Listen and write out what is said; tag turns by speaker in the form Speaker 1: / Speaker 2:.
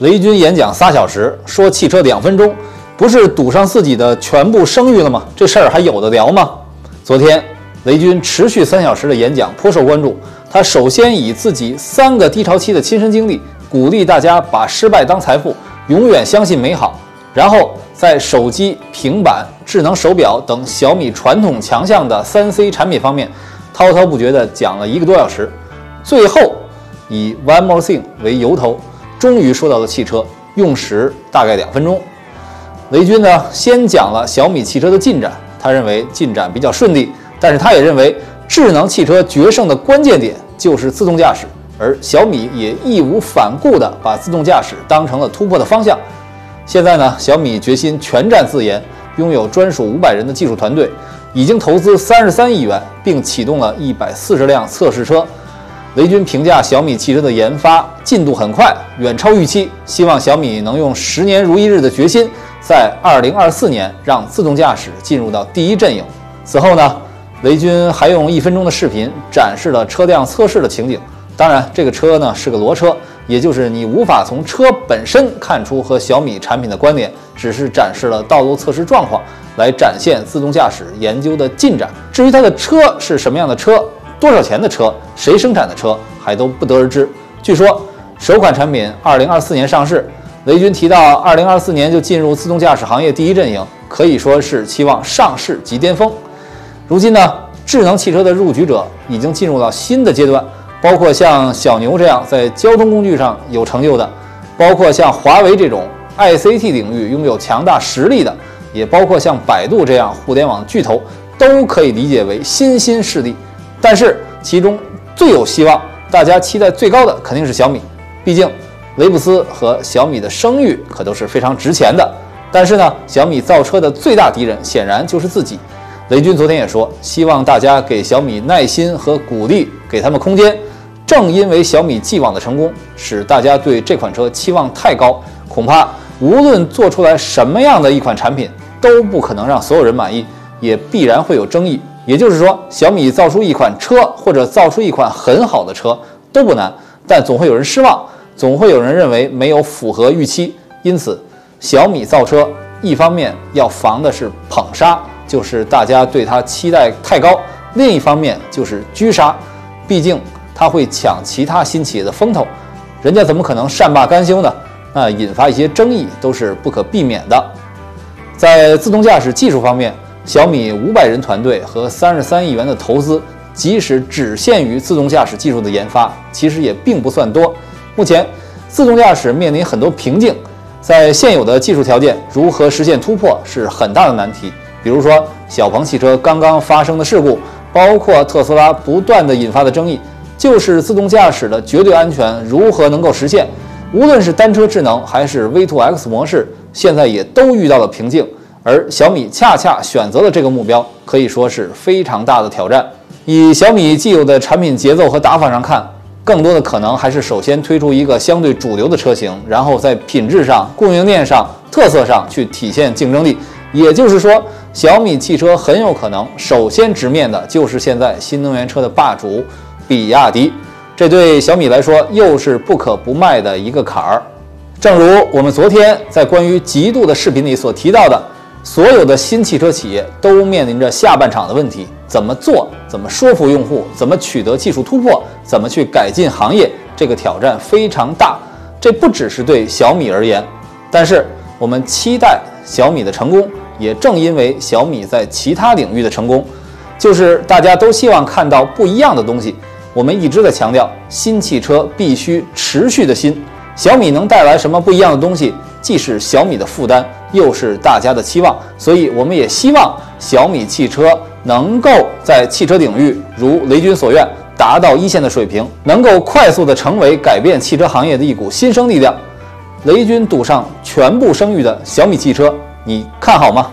Speaker 1: 雷军演讲仨小时，说汽车两分钟，不是赌上自己的全部声誉了吗？这事儿还有的聊吗？昨天，雷军持续三小时的演讲颇受关注。他首先以自己三个低潮期的亲身经历，鼓励大家把失败当财富，永远相信美好。然后在手机、平板、智能手表等小米传统强项的三 C 产品方面，滔滔不绝地讲了一个多小时。最后，以 One More Thing 为由头。终于说到了汽车，用时大概两分钟。雷军呢，先讲了小米汽车的进展，他认为进展比较顺利，但是他也认为智能汽车决胜的关键点就是自动驾驶，而小米也义无反顾地把自动驾驶当成了突破的方向。现在呢，小米决心全站自研，拥有专属五百人的技术团队，已经投资三十三亿元，并启动了一百四十辆测试车。雷军评价小米汽车的研发进度很快，远超预期，希望小米能用十年如一日的决心，在二零二四年让自动驾驶进入到第一阵营。此后呢，雷军还用一分钟的视频展示了车辆测试的情景。当然，这个车呢是个裸车，也就是你无法从车本身看出和小米产品的关联，只是展示了道路测试状况，来展现自动驾驶研究的进展。至于它的车是什么样的车？多少钱的车，谁生产的车还都不得而知。据说首款产品二零二四年上市。雷军提到，二零二四年就进入自动驾驶行业第一阵营，可以说是期望上市即巅峰。如今呢，智能汽车的入局者已经进入到新的阶段，包括像小牛这样在交通工具上有成就的，包括像华为这种 ICT 领域拥有强大实力的，也包括像百度这样互联网巨头，都可以理解为新兴势力。但是其中最有希望、大家期待最高的肯定是小米，毕竟雷布斯和小米的声誉可都是非常值钱的。但是呢，小米造车的最大敌人显然就是自己。雷军昨天也说，希望大家给小米耐心和鼓励，给他们空间。正因为小米既往的成功，使大家对这款车期望太高，恐怕无论做出来什么样的一款产品，都不可能让所有人满意，也必然会有争议。也就是说，小米造出一款车或者造出一款很好的车都不难，但总会有人失望，总会有人认为没有符合预期。因此，小米造车一方面要防的是捧杀，就是大家对它期待太高；另一方面就是狙杀，毕竟它会抢其他新企业的风头，人家怎么可能善罢甘休呢？那引发一些争议都是不可避免的。在自动驾驶技术方面。小米五百人团队和三十三亿元的投资，即使只限于自动驾驶技术的研发，其实也并不算多。目前，自动驾驶面临很多瓶颈，在现有的技术条件，如何实现突破是很大的难题。比如说，小鹏汽车刚刚发生的事故，包括特斯拉不断的引发的争议，就是自动驾驶的绝对安全如何能够实现？无论是单车智能还是 V2X 模式，现在也都遇到了瓶颈。而小米恰恰选择了这个目标，可以说是非常大的挑战。以小米既有的产品节奏和打法上看，更多的可能还是首先推出一个相对主流的车型，然后在品质上、供应链上、特色上去体现竞争力。也就是说，小米汽车很有可能首先直面的就是现在新能源车的霸主比亚迪，这对小米来说又是不可不迈的一个坎儿。正如我们昨天在关于极度的视频里所提到的。所有的新汽车企业都面临着下半场的问题：怎么做？怎么说服用户？怎么取得技术突破？怎么去改进行业？这个挑战非常大。这不只是对小米而言，但是我们期待小米的成功，也正因为小米在其他领域的成功，就是大家都希望看到不一样的东西。我们一直在强调，新汽车必须持续的新。小米能带来什么不一样的东西？既是小米的负担，又是大家的期望，所以我们也希望小米汽车能够在汽车领域如雷军所愿，达到一线的水平，能够快速的成为改变汽车行业的一股新生力量。雷军赌上全部声誉的小米汽车，你看好吗？